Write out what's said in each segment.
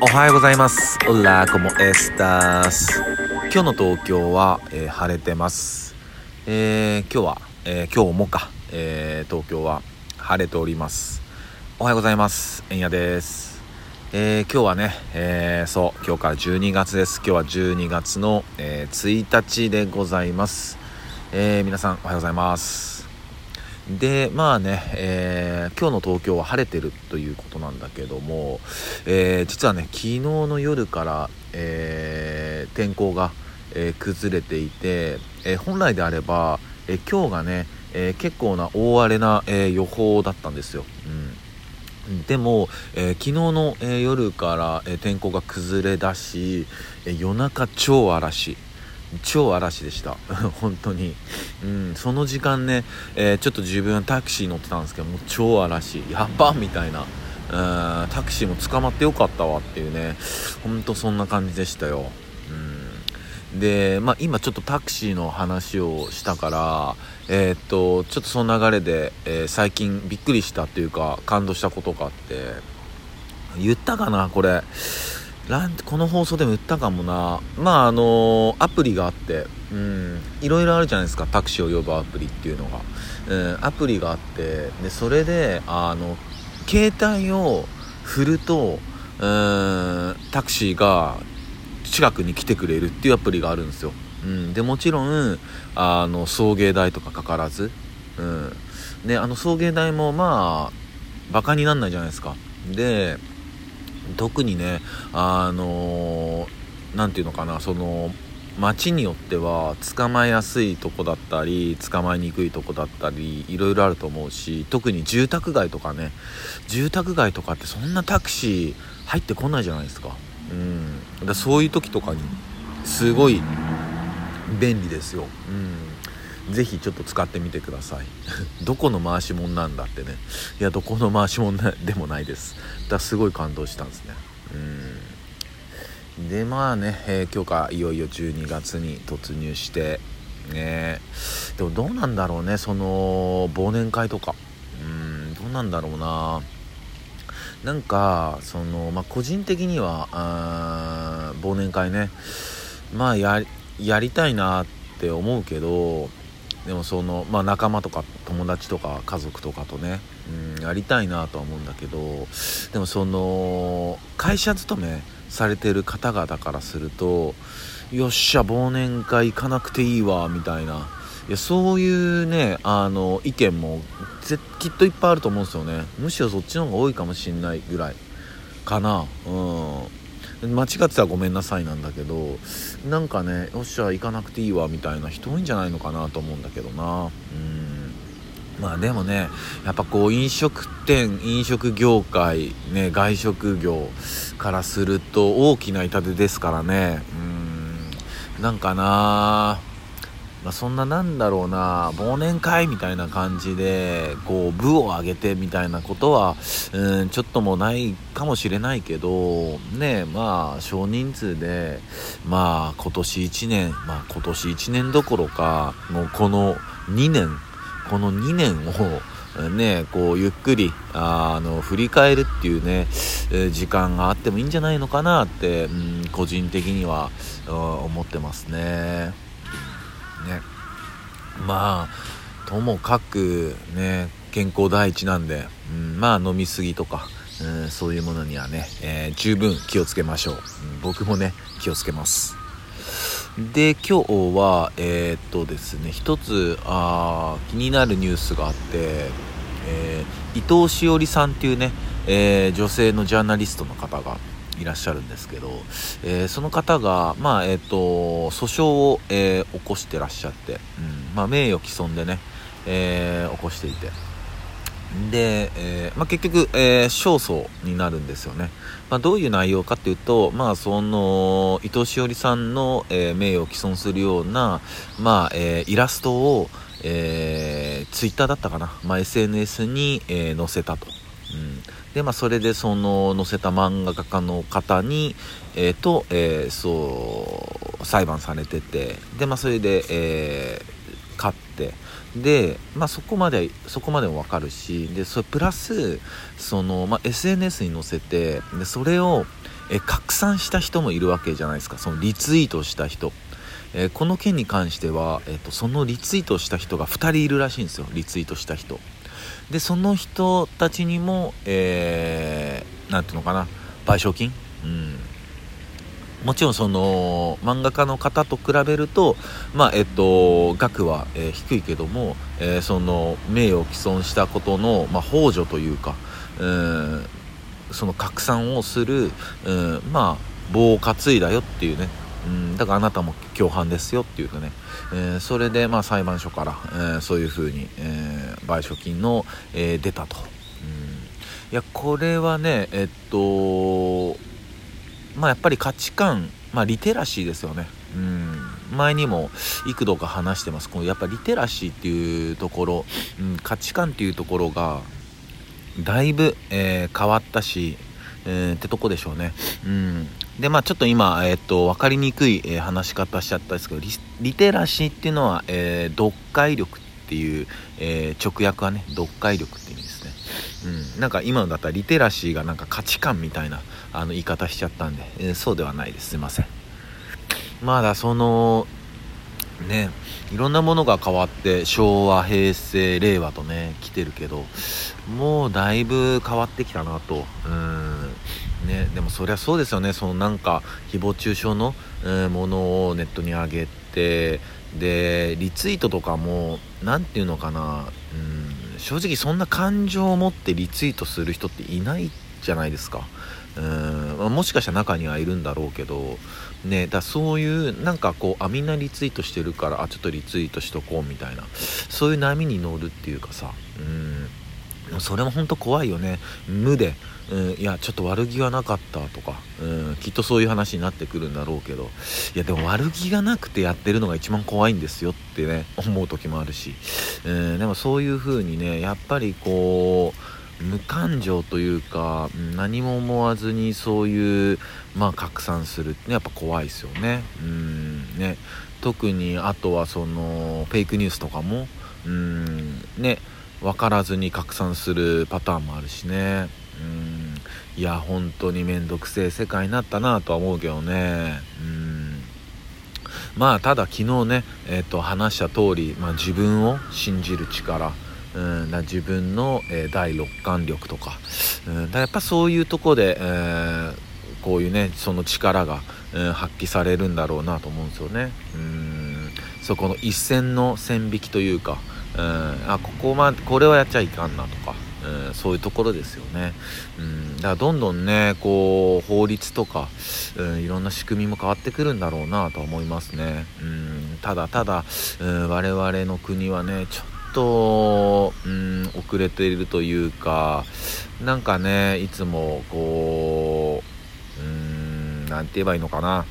おはようございます。オラコモエスタス。今日の東京は、えー、晴れてます。えー、今日は、えー、今日もか、え東京は晴れております。おはようございます。えんやです。え今日はね、えそう今日から12月です。今日は12月の、え1日でございます。え皆さんおはようございます。でまあね、えー、今日の東京は晴れてるということなんだけども、えー、実はね昨日の夜から、えー、天候が、え崩れていて、え本来であれば、え今日がね、え結構な大荒れな、え予報だったんですよ。うん。でも、え昨日の、え夜から、え天候が崩れ出し、え夜中超嵐。超嵐でした。本当に、うん、その時間ね、えー、ちょっと自分タクシー乗ってたんですけどもう超嵐。やっばみたいな。うんタクシーも捕まってよかったわっていうね。ほんとそんな感じでしたよ、うん、で、まあ、今ちょっとタクシーの話をしたからえー、っとちょっとその流れで、えー、最近びっくりしたっていうか感動したことがあって言ったかなこれ。ランこの放送でも言ったかもな。まああのアプリがあってうん。いろいろあるじゃないですか。タクシーを呼ぶアプリっていうのが、うん、アプリがあってでそれであの携帯を振るとうん。タクシーが近くに来てくれるっていうアプリがあるんですよ、うん、でもちろんあの送迎代とかかからず、うん、であの送迎代もまあバカになんないじゃないですか。で特にねあの何、て言うのかなその街によっては捕まえやすいとこだったり捕まえにくいとこだったりいろいろあると思うし特に住宅街とかね住宅街とかってそんなタクシー入ってこないじゃないですか。うん。だそういう時とかにすごい便利ですよ。うん。ぜひちょっと使ってみてください。どこの回し物なんだってね。いやどこの回し物でもないです。だすごい感動したんですね。うん。でまあね、え、今日かいよいよ12月に突入してね。でもどうなんだろうねその忘年会とか。うんどうなんだろうな。なんかそのまあ個人的にはあ忘年会ね。まあやりたいなって思うけどでもその、まあ、仲間とか友達とか家族とかとね、うん、やりたいなとは思うんだけどでもその会社勤めされてる方々からするとよっしゃ忘年会行かなくていいわみたいな。いやそういうねあの意見もきっといっぱいあると思うんですよね。むしろそっちの方が多いかもしんないぐらいかな。うん。間違ってたらごめんなさいなんだけどなんかねよっしゃ行かなくていいわみたいな人多いんじゃないのかなと思うんだけどな。うん。まあでもねやっぱこう飲食店飲食業界ね外食業からすると大きな痛手ですからね。うん。なんかなまあ、そんななんだろうな忘年会みたいな感じでこう部を上げてみたいなことはうんちょっともないかもしれないけどねまあ少人数でまあ今年1年まあ今年1年どころかもうこの2年この2年をね、こうゆっくりあの振り返るっていうね、え時間があってもいいんじゃないのかなって、うん、個人的には思ってますね。ね。まあともかくね健康第一なんで、うん、まあ飲み過ぎとか、うん、そういうものにはね、えー、十分気をつけましょう、うん、僕もね気をつけます。で今日はえー、っとですね一つあ気になるニュースがあって、えー、伊藤詩織さんっていうね、え女性のジャーナリストの方がいらっしゃるんですけど、えー、その方が、まあえーと、訴訟を、えー、起こしてらっしゃって、うんまあ、名誉毀損でね、えー、起こしていて。で、えまあ、結局、え勝訴になるんですよね、まあ、どういう内容かというと、まあ、その伊藤詩織さんの、え名誉を毀損するような、まあえイラストを、えー、ツイッターだったかな、まあ、SNS に、え載せたと。で、まあ、それでその載せた漫画家の方に、えー、と、えー、そう裁判されててで、まあ、それで、えー、勝ってで、まあ、そこまでそこまでも分かるしでそれプラスその、まあ、SNS に載せてでそれを、え拡散した人もいるわけじゃないですか。そのリツイートした人、えー、この件に関しては、えーと、そのリツイートした人が2人いるらしいんですよ。リツイートした人。でその人たちにも何、えー、ていうのかな賠償金、うん、もちろんその漫画家の方と比べると、まあえっと、額は、えー、低いけども、えー、その名誉毀損したことの、まあ、幇助というか、うん、その拡散をする、うん、まあ棒を担いだよっていうね、うん、だからあなたも共犯ですよっていうかね、えー、それでまあ裁判所から、えー、そういうふうに、えー、賠償金の、えー、出たと、うん、いやこれはねえっとまあやっぱり価値観まあリテラシーですよね。うん。前にも幾度か話してます。このやっぱリテラシーっていうところ、うん、価値観っていうところがだいぶ、えー、変わったし、えー、ってとこでしょうね。うん。で、まあちょっと今、えっ、と、分かりにくい、えー、話し方しちゃったんですけど、リリテラシーっていうのは、え読解力っていう、え直訳はね、読解力っていう意味ですね。うん。なんか今のだったらリテラシーがなんか価値観みたいな、あの言い方しちゃったんで、えそうではないです。すいません。まだその、ねいろんなものが変わって昭和平成令和とね来てるけどもうだいぶ変わってきたなとうんねでもそりゃそうですよね。そのなんか誹謗中傷の、え、ものをネットに上げてでリツイートとかも何て言うのかなうん正直そんな感情を持ってリツイートする人っていないじゃないですか。うんもしかしたら中にはいるんだろうけどねだそういうなんかこうあみんなリツイートしてるからあちょっとリツイートしとこうみたいなそういう波に乗るっていうかさうんそれも本当怖いよね。無で、うん、いやちょっと悪気はなかったとか、うん、きっとそういう話になってくるんだろうけど。いやでも悪気がなくてやってるのが一番怖いんですよってね思う時もあるし、うん、でもそういう風にねやっぱりこう無感情というか何も思わずにそういうまあ拡散するってやっぱ怖いですよね。うんね。特にあとはそのフェイクニュースとかも。うんね。分からずに拡散するパターンもあるしね。うん。いや本当に面倒くせえ世界になったなとは思うけどね。うん。まあただ昨日ねえ、ー、と話した通り、まあ、自分を信じる力。うん。な自分の、えー、第六感力とか,、うん、だやっぱそういうとこで、えー、こういうねその力が、うん、発揮されるんだろうなと思うんですよね。うん。そこの一線の線引きというか、うん、あここまこれはやっちゃいかんなとか。うん、そういうところですよね、うん、だからどんどんねこう法律とか、うん、いろんな仕組みも変わってくるんだろうなとは思いますね、うん、ただただ、うん、我々の国はねちょっと、うん、遅れているというか、なんかね、いつもこう、うん、なんて言えばいいのかな。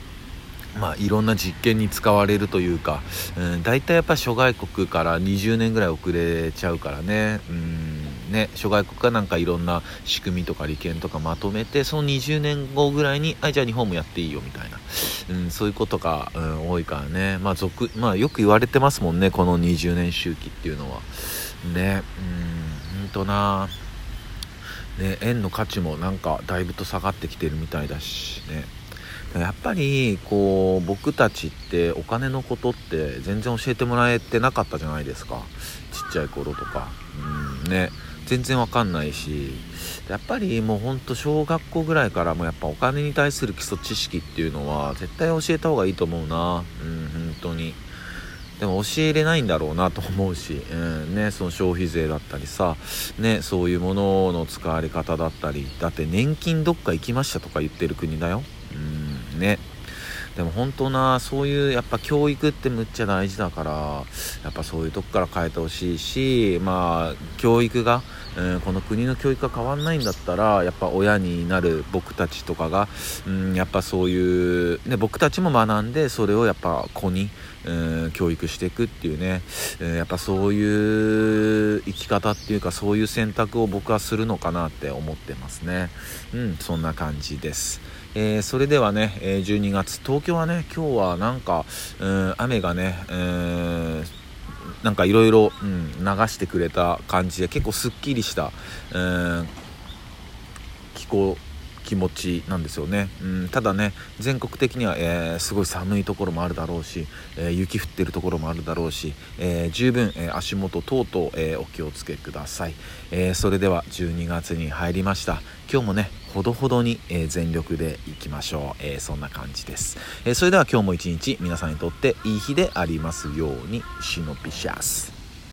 まあ、いろんな実験に使われるというか、うん、大体やっぱ諸外国から20年ぐらい遅れちゃうからね、うんね、諸外国がなんかいろんな仕組みとか利権とかまとめて、その20年後ぐらいに、あ、じゃあ日本もやっていいよみたいな、うん、そういうことが、うん、多いからね、まあ続、まあよく言われてますもんね、この20年周期っていうのは。ね、うん、ほんとなね、円の価値もなんかだいぶと下がってきてるみたいだしね。やっぱりこう僕たちってお金のことって全然教えてもらえてなかったじゃないですか。ちっちゃい頃とか。うんね。全然わかんないし。やっぱりもうほんと小学校ぐらいからもやっぱお金に対する基礎知識っていうのは絶対教えた方がいいと思うな。うん本当に。でも教えれないんだろうなと思うし、うんね、その消費税だったりさ、ね、そういうものの使われ方だったり。だって年金どっか行きましたとか言ってる国だよ。ね。でも本当なそういうやっぱ教育ってむっちゃ大事だからやっぱそういうとこから変えてほしいしまあ教育が、えー、この国の教育が変わんないんだったらやっぱ親になる僕たちとかが、うん、やっぱそういう、ね、僕たちも学んでそれをやっぱ子に、えー、教育していくっていうね、えー、やっぱそういう生き方っていうかそういう選択を僕はするのかなって思ってますね。うんそんな感じです。えー、それではね、え12月、東京はね、今日はなんか、うん、雨がね、えー、なんかいろいろ流してくれた感じで、結構すっきりした、えー、気候、気持ちなんですよね、うん、ただね全国的には、えー、すごい寒いところもあるだろうし、えー、雪降ってるところもあるだろうし、えー、十分、え足元等々、えお気をつけください、えそれでは12月に入りました。今日もねほどほどに、え全力でいきましょう、えそんな感じです、えそれでは今日も一日皆さんにとっていい日でありますようにシノピシャス。